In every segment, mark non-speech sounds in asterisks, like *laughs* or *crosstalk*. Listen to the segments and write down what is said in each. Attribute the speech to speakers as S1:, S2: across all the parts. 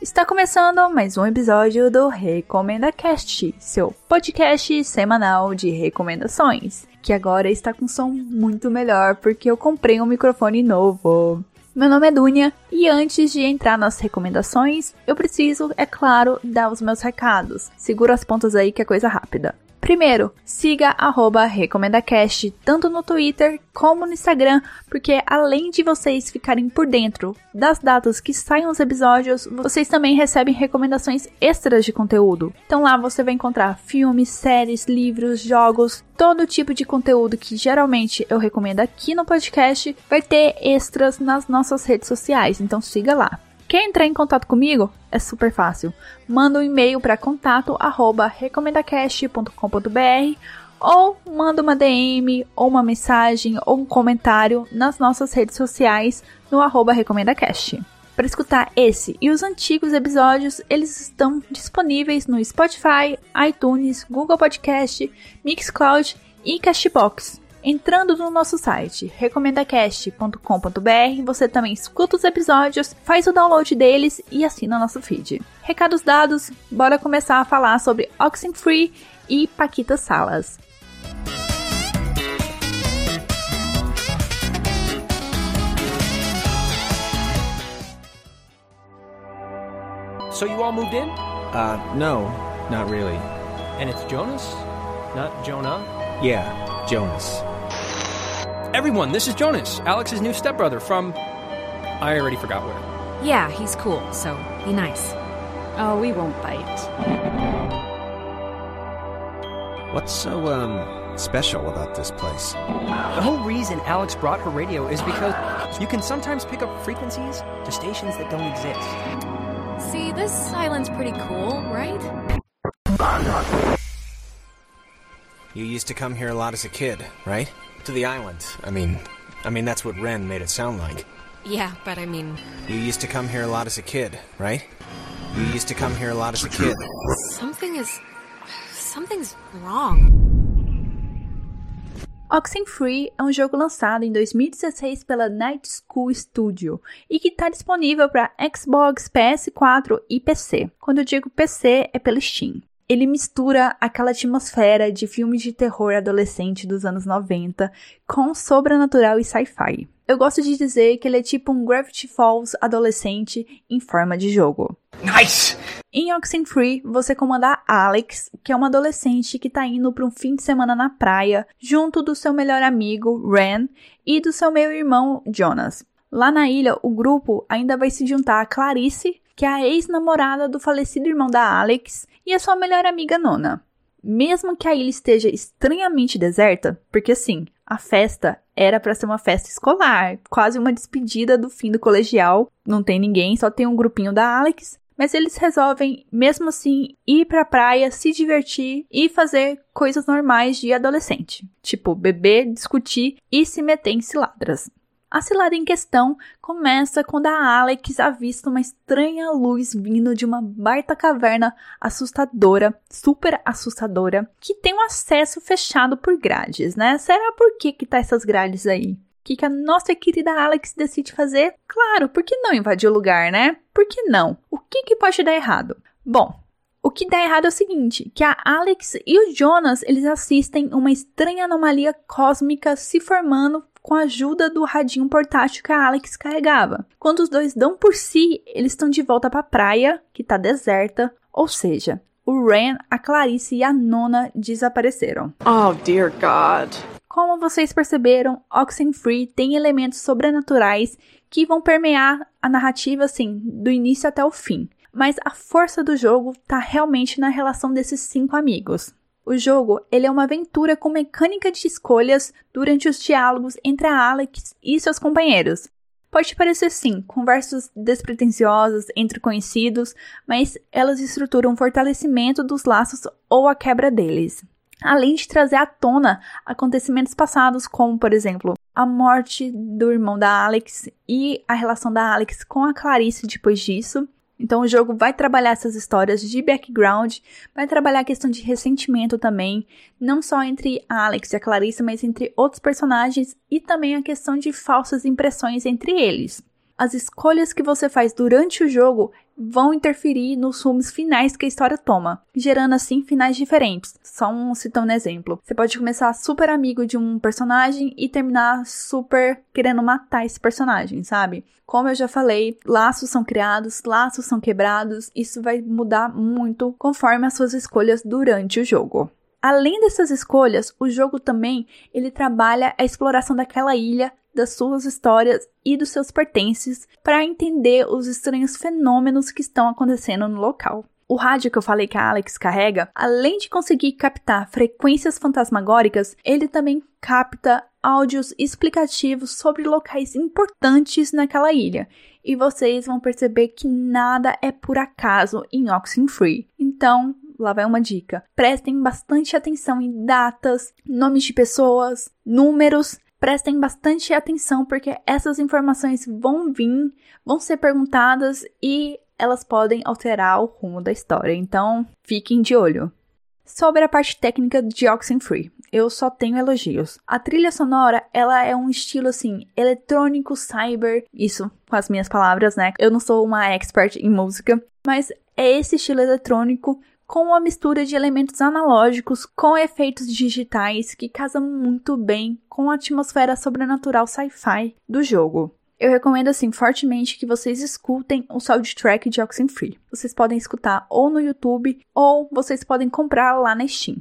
S1: Está começando mais um episódio do Recomenda Cast, seu podcast semanal de recomendações, que agora está com som muito melhor porque eu comprei um microfone novo. Meu nome é Dunia e antes de entrar nas recomendações, eu preciso, é claro, dar os meus recados. Segura as pontas aí que é coisa rápida. Primeiro, siga RecomendaCast tanto no Twitter como no Instagram, porque além de vocês ficarem por dentro das datas que saem os episódios, vocês também recebem recomendações extras de conteúdo. Então lá você vai encontrar filmes, séries, livros, jogos, todo tipo de conteúdo que geralmente eu recomendo aqui no podcast, vai ter extras nas nossas redes sociais, então siga lá. Quer entrar em contato comigo? É super fácil. Manda um e-mail para contato@recomendacast.com.br ou manda uma DM ou uma mensagem ou um comentário nas nossas redes sociais no arroba recomendacast. Para escutar esse e os antigos episódios, eles estão disponíveis no Spotify, iTunes, Google Podcast, Mixcloud e Cashbox. Entrando no nosso site recomendacast.com.br, você também escuta os episódios, faz o download deles e assina nosso feed. Recados dados, bora começar a falar sobre Oxenfree e Paquita Salas.
S2: So you all moved in?
S3: Uh, no, not really.
S2: And it's Jonas? Not Jonah?
S3: Yeah, Jonas.
S2: Everyone, this is Jonas, Alex's new stepbrother from. I already forgot where.
S4: Yeah, he's cool, so be nice.
S5: Oh, we won't bite.
S3: What's so, um, special about this place?
S2: The whole reason Alex brought her radio is because you can sometimes pick up frequencies to stations that don't exist.
S4: See, this island's pretty cool, right?
S3: You used to come here a lot as a kid, right? To the island. I mean, I mean that's what Ren made it sound like.
S4: Yeah, but I mean,
S3: You used to come here a lot as a kid, right? You used to come here a lot as a kid.
S4: something is. Something's wrong.
S1: Oxenfree é um jogo lançado em 2016 pela Night School Studio e que está disponível para Xbox, PS4 e PC. Quando eu digo PC, é pelo Steam. Ele mistura aquela atmosfera de filmes de terror adolescente dos anos 90 com sobrenatural e sci-fi. Eu gosto de dizer que ele é tipo um Gravity Falls adolescente em forma de jogo.
S2: Nice!
S1: Em Oxenfree, você comanda Alex, que é uma adolescente que tá indo para um fim de semana na praia, junto do seu melhor amigo, Ren, e do seu meio-irmão, Jonas. Lá na ilha, o grupo ainda vai se juntar a Clarice, que é a ex-namorada do falecido irmão da Alex, e a sua melhor amiga Nona. Mesmo que a ilha esteja estranhamente deserta, porque assim, a festa era para ser uma festa escolar, quase uma despedida do fim do colegial, não tem ninguém, só tem um grupinho da Alex, mas eles resolvem, mesmo assim, ir pra praia, se divertir e fazer coisas normais de adolescente, tipo beber, discutir e se meter em ciladras. A cilada em questão começa quando a Alex avista uma estranha luz vindo de uma baita caverna assustadora, super assustadora, que tem um acesso fechado por grades, né? Será por que que tá essas grades aí? O que, que a nossa querida Alex decide fazer? Claro, por que não invadir o lugar, né? Por que não? O que, que pode dar errado? Bom, o que dá errado é o seguinte, que a Alex e o Jonas, eles assistem uma estranha anomalia cósmica se formando com a ajuda do radinho portátil que a Alex carregava. Quando os dois dão por si, eles estão de volta para a praia, que está deserta, ou seja, o Ren, a Clarice e a Nona desapareceram.
S5: Oh, dear God.
S1: Como vocês perceberam, Oxenfree tem elementos sobrenaturais que vão permear a narrativa assim, do início até o fim. Mas a força do jogo está realmente na relação desses cinco amigos. O jogo ele é uma aventura com mecânica de escolhas durante os diálogos entre a Alex e seus companheiros. Pode parecer sim, conversas despretensiosas entre conhecidos, mas elas estruturam o fortalecimento dos laços ou a quebra deles. Além de trazer à tona acontecimentos passados, como por exemplo, a morte do irmão da Alex e a relação da Alex com a Clarice depois disso. Então o jogo vai trabalhar essas histórias de background, vai trabalhar a questão de ressentimento também, não só entre a Alex e a Clarice, mas entre outros personagens e também a questão de falsas impressões entre eles. As escolhas que você faz durante o jogo vão interferir nos rumos finais que a história toma, gerando assim finais diferentes. Só um citando um exemplo. Você pode começar super amigo de um personagem e terminar super querendo matar esse personagem, sabe? Como eu já falei, laços são criados, laços são quebrados, isso vai mudar muito conforme as suas escolhas durante o jogo. Além dessas escolhas, o jogo também ele trabalha a exploração daquela ilha das suas histórias e dos seus pertences para entender os estranhos fenômenos que estão acontecendo no local. O rádio que eu falei que a Alex carrega, além de conseguir captar frequências fantasmagóricas, ele também capta áudios explicativos sobre locais importantes naquela ilha. E vocês vão perceber que nada é por acaso em Oxenfree. Então, lá vai uma dica. Prestem bastante atenção em datas, nomes de pessoas, números prestem bastante atenção porque essas informações vão vir, vão ser perguntadas e elas podem alterar o rumo da história. Então, fiquem de olho. Sobre a parte técnica de Oxenfree, eu só tenho elogios. A trilha sonora, ela é um estilo assim, eletrônico, cyber, isso com as minhas palavras, né? Eu não sou uma expert em música, mas é esse estilo eletrônico com uma mistura de elementos analógicos com efeitos digitais que casa muito bem com a atmosfera sobrenatural sci-fi do jogo. Eu recomendo assim fortemente que vocês escutem o soundtrack de Oxenfree. Vocês podem escutar ou no YouTube ou vocês podem comprar lá na Steam.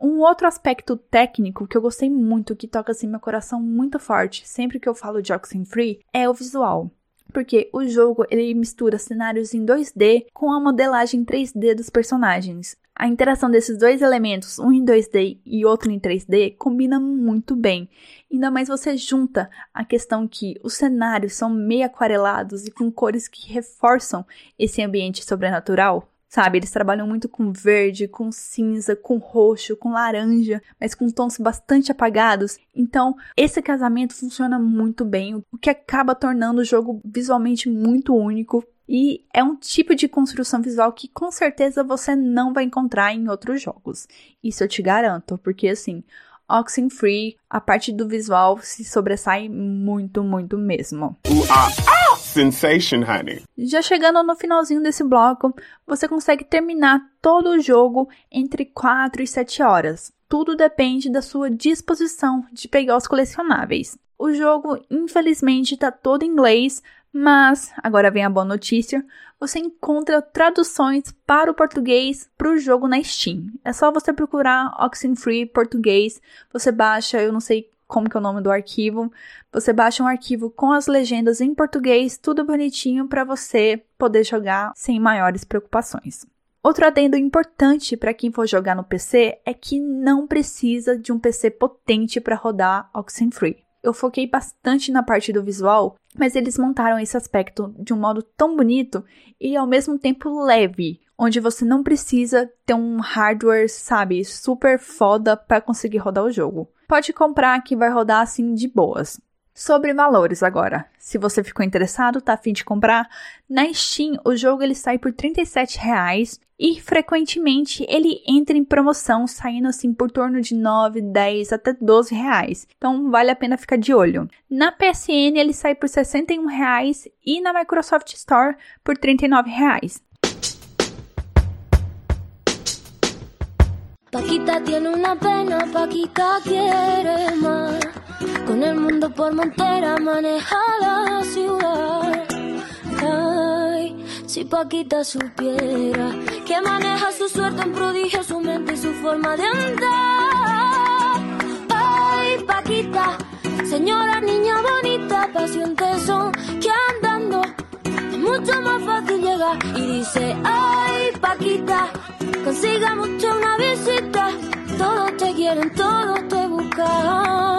S1: Um outro aspecto técnico que eu gostei muito, que toca assim meu coração muito forte sempre que eu falo de Oxenfree, é o visual porque o jogo ele mistura cenários em 2D com a modelagem 3D dos personagens. A interação desses dois elementos, um em 2D e outro em 3D, combina muito bem. Ainda mais você junta a questão que os cenários são meio aquarelados e com cores que reforçam esse ambiente sobrenatural. Sabe, eles trabalham muito com verde, com cinza, com roxo, com laranja, mas com tons bastante apagados. Então, esse casamento funciona muito bem, o que acaba tornando o jogo visualmente muito único. E é um tipo de construção visual que com certeza você não vai encontrar em outros jogos. Isso eu te garanto, porque assim, Oxenfree, a parte do visual se sobressai muito, muito mesmo. Uh, uh, Sensation, honey. Já chegando no finalzinho desse bloco, você consegue terminar todo o jogo entre 4 e 7 horas. Tudo depende da sua disposição de pegar os colecionáveis. O jogo, infelizmente, está todo em inglês, mas agora vem a boa notícia: você encontra traduções para o português para o jogo na Steam. É só você procurar Oxenfree português, você baixa, eu não sei como que é o nome do arquivo, você baixa um arquivo com as legendas em português, tudo bonitinho para você poder jogar sem maiores preocupações. Outro adendo importante para quem for jogar no PC é que não precisa de um PC potente para rodar Oxenfree eu foquei bastante na parte do visual, mas eles montaram esse aspecto de um modo tão bonito e ao mesmo tempo leve, onde você não precisa ter um hardware, sabe, super foda para conseguir rodar o jogo. Pode comprar que vai rodar assim de boas. Sobre valores agora. Se você ficou interessado, tá afim de comprar, na Steam o jogo ele sai por R$ reais e frequentemente ele entra em promoção, saindo assim por torno de 9, 10 até 12 reais. Então vale a pena ficar de olho. Na PSN ele sai por R$ reais e na Microsoft Store por R$ reais. Paquita tiene una pena, Paquita quiere más. Con el mundo por montera maneja la ciudad. Ay, si Paquita supiera que maneja su suerte en prodigio, su mente y su forma de andar. Ay, Paquita, señora niña bonita, pasión son que andando es mucho más fácil llegar. Y dice, ay, Paquita consiga mucho una visita. Todos te quieren, todos te buscan.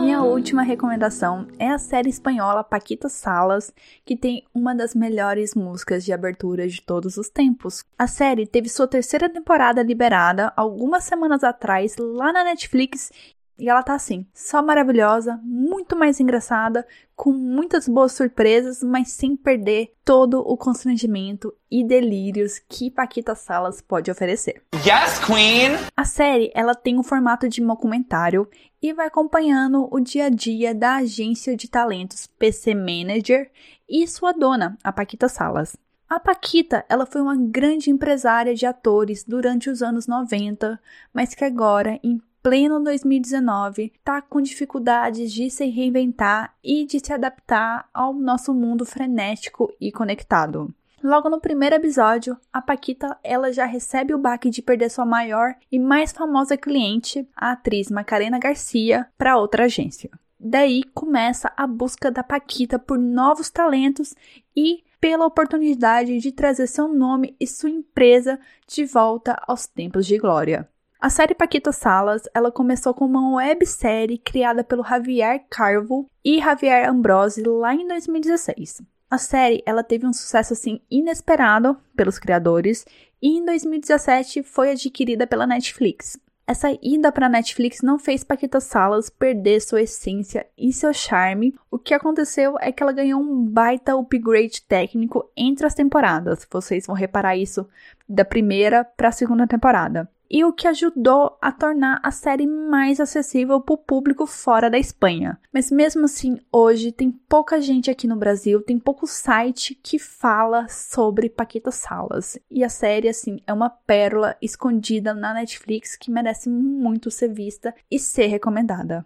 S1: Minha última recomendação é a série espanhola Paquita Salas, que tem uma das melhores músicas de abertura de todos os tempos. A série teve sua terceira temporada liberada algumas semanas atrás lá na Netflix e ela tá assim, só maravilhosa, muito mais engraçada, com muitas boas surpresas, mas sem perder todo o constrangimento e delírios que Paquita Salas pode oferecer.
S6: Yes, Queen!
S1: A série, ela tem o formato de documentário e vai acompanhando o dia a dia da agência de talentos PC Manager e sua dona, a Paquita Salas. A Paquita, ela foi uma grande empresária de atores durante os anos 90, mas que agora, em pleno 2019, está com dificuldades de se reinventar e de se adaptar ao nosso mundo frenético e conectado. Logo no primeiro episódio, a Paquita ela já recebe o baque de perder sua maior e mais famosa cliente, a atriz Macarena Garcia, para outra agência. Daí começa a busca da Paquita por novos talentos e pela oportunidade de trazer seu nome e sua empresa de volta aos tempos de glória. A série Paquita Salas, ela começou como uma websérie criada pelo Javier Carvo e Javier Ambrosi lá em 2016. A série, ela teve um sucesso assim inesperado pelos criadores e em 2017 foi adquirida pela Netflix. Essa ida para Netflix não fez Paquita Salas perder sua essência e seu charme. O que aconteceu é que ela ganhou um baita upgrade técnico entre as temporadas. Vocês vão reparar isso da primeira para a segunda temporada e o que ajudou a tornar a série mais acessível para o público fora da Espanha. Mas mesmo assim, hoje tem pouca gente aqui no Brasil, tem pouco site que fala sobre Paquita Salas. E a série, assim, é uma pérola escondida na Netflix que merece muito ser vista e ser recomendada.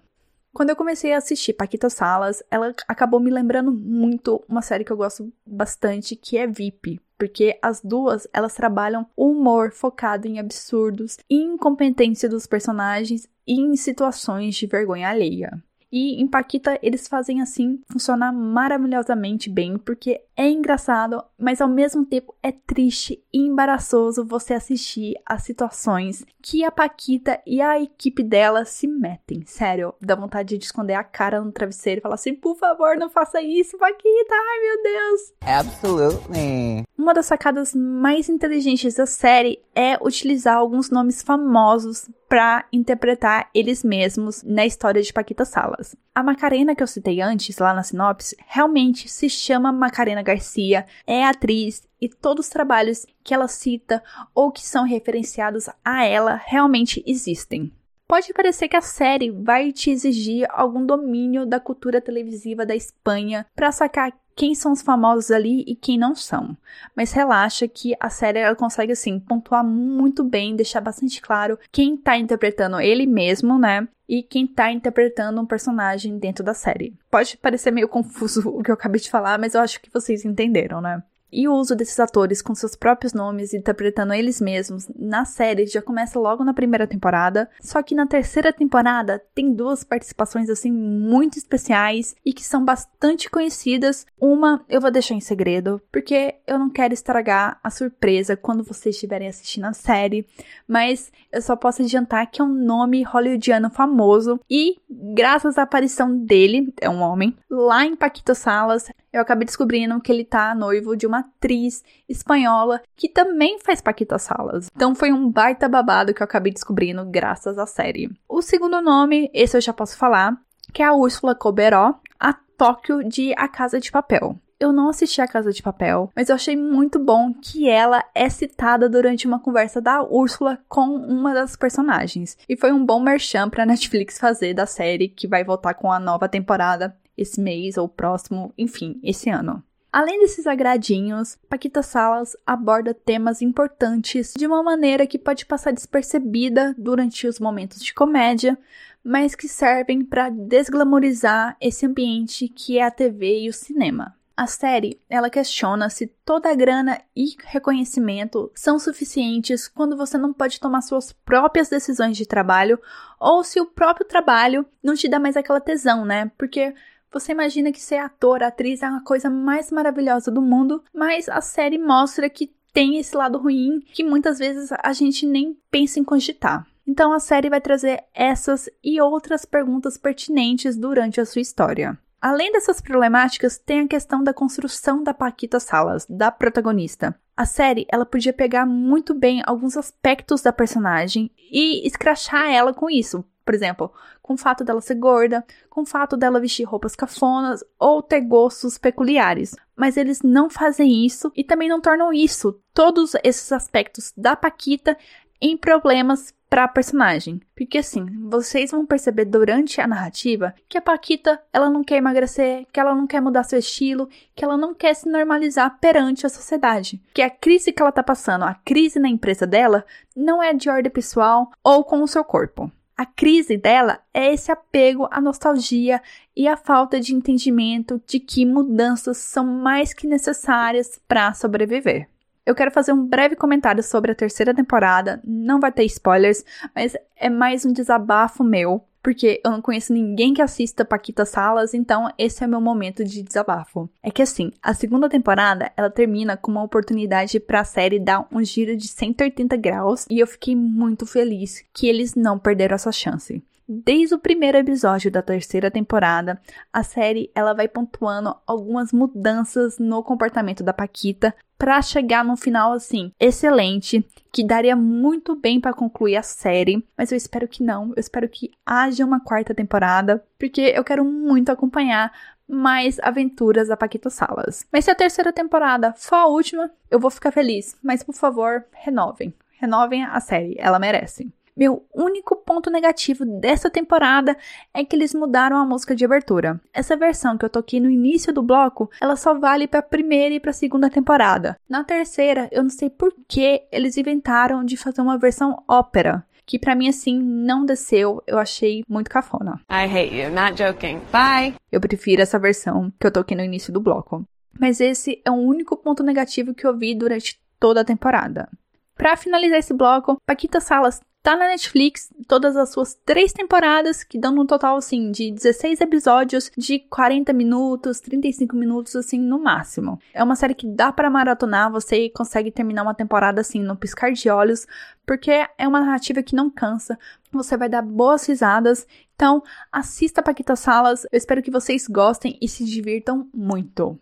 S1: Quando eu comecei a assistir Paquita Salas, ela acabou me lembrando muito uma série que eu gosto bastante, que é VIP porque as duas elas trabalham humor focado em absurdos, incompetência dos personagens e em situações de vergonha alheia. E em Paquita eles fazem assim funcionar maravilhosamente bem, porque é engraçado, mas ao mesmo tempo é triste e embaraçoso você assistir as situações que a Paquita e a equipe dela se metem. Sério, dá vontade de esconder a cara no travesseiro e falar assim: por favor, não faça isso, Paquita, ai meu Deus.
S7: Absolutely.
S1: Uma das sacadas mais inteligentes da série é utilizar alguns nomes famosos para interpretar eles mesmos na história de Paquita Salas. A Macarena que eu citei antes, lá na sinopse, realmente se chama Macarena Garcia, é atriz e todos os trabalhos que ela cita ou que são referenciados a ela realmente existem. Pode parecer que a série vai te exigir algum domínio da cultura televisiva da Espanha para sacar quem são os famosos ali e quem não são. Mas relaxa que a série ela consegue assim pontuar muito bem, deixar bastante claro quem tá interpretando ele mesmo, né? E quem tá interpretando um personagem dentro da série. Pode parecer meio confuso *laughs* o que eu acabei de falar, mas eu acho que vocês entenderam, né? E o uso desses atores com seus próprios nomes, interpretando eles mesmos, na série já começa logo na primeira temporada. Só que na terceira temporada tem duas participações assim muito especiais e que são bastante conhecidas. Uma eu vou deixar em segredo, porque eu não quero estragar a surpresa quando vocês estiverem assistindo a série. Mas eu só posso adiantar que é um nome hollywoodiano famoso e, graças à aparição dele, é um homem, lá em Paquito Salas, eu acabei descobrindo que ele tá noivo de uma atriz espanhola que também faz Paquita Salas. Então foi um baita babado que eu acabei descobrindo graças à série. O segundo nome, esse eu já posso falar, que é a Úrsula Coberó, a Tóquio de A Casa de Papel. Eu não assisti a Casa de Papel, mas eu achei muito bom que ela é citada durante uma conversa da Úrsula com uma das personagens. E foi um bom merchan pra *laughs* Netflix fazer da série que vai voltar com a nova temporada esse mês ou próximo, enfim, esse ano. Além desses agradinhos, Paquita Salas aborda temas importantes de uma maneira que pode passar despercebida durante os momentos de comédia, mas que servem para desglamorizar esse ambiente que é a TV e o cinema. A série, ela questiona se toda a grana e reconhecimento são suficientes quando você não pode tomar suas próprias decisões de trabalho ou se o próprio trabalho não te dá mais aquela tesão, né? Porque você imagina que ser ator, atriz é a coisa mais maravilhosa do mundo, mas a série mostra que tem esse lado ruim que muitas vezes a gente nem pensa em cogitar. Então a série vai trazer essas e outras perguntas pertinentes durante a sua história. Além dessas problemáticas, tem a questão da construção da Paquita Salas, da protagonista. A série, ela podia pegar muito bem alguns aspectos da personagem e escrachar ela com isso. Por exemplo, com o fato dela ser gorda, com o fato dela vestir roupas cafonas ou ter gostos peculiares. Mas eles não fazem isso e também não tornam isso, todos esses aspectos da Paquita, em problemas para a personagem. Porque assim, vocês vão perceber durante a narrativa que a Paquita, ela não quer emagrecer, que ela não quer mudar seu estilo, que ela não quer se normalizar perante a sociedade. Que a crise que ela tá passando, a crise na empresa dela, não é de ordem pessoal ou com o seu corpo. A crise dela é esse apego à nostalgia e à falta de entendimento de que mudanças são mais que necessárias para sobreviver. Eu quero fazer um breve comentário sobre a terceira temporada. Não vai ter spoilers, mas é mais um desabafo meu, porque eu não conheço ninguém que assista Paquita Salas, então esse é meu momento de desabafo. É que assim, a segunda temporada, ela termina com uma oportunidade para a série dar um giro de 180 graus, e eu fiquei muito feliz que eles não perderam essa chance. Desde o primeiro episódio da terceira temporada, a série ela vai pontuando algumas mudanças no comportamento da Paquita para chegar no final assim excelente, que daria muito bem para concluir a série, mas eu espero que não. Eu espero que haja uma quarta temporada, porque eu quero muito acompanhar mais aventuras da Paquita Salas. Mas se a terceira temporada for a última, eu vou ficar feliz, mas por favor, renovem. Renovem a série, ela merece. Meu único ponto negativo dessa temporada é que eles mudaram a música de abertura. Essa versão que eu toquei no início do bloco, ela só vale para a primeira e para a segunda temporada. Na terceira, eu não sei por que eles inventaram de fazer uma versão ópera que para mim assim não desceu, eu achei muito cafona.
S5: I hate you, not joking. Bye.
S1: Eu prefiro essa versão que eu toquei no início do bloco. Mas esse é o único ponto negativo que eu vi durante toda a temporada. Para finalizar esse bloco, Paquita Salas Tá na Netflix todas as suas três temporadas, que dão um total, assim, de 16 episódios de 40 minutos, 35 minutos, assim, no máximo. É uma série que dá para maratonar, você consegue terminar uma temporada, assim, no piscar de olhos, porque é uma narrativa que não cansa, você vai dar boas risadas. Então, assista Paquita Salas, eu espero que vocês gostem e se divirtam muito.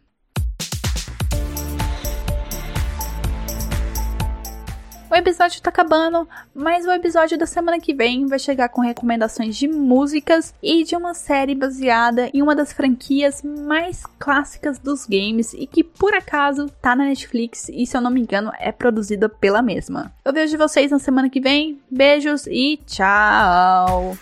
S1: O episódio tá acabando, mas o episódio da semana que vem vai chegar com recomendações de músicas e de uma série baseada em uma das franquias mais clássicas dos games e que por acaso tá na Netflix e se eu não me engano é produzida pela mesma. Eu vejo vocês na semana que vem. Beijos e tchau!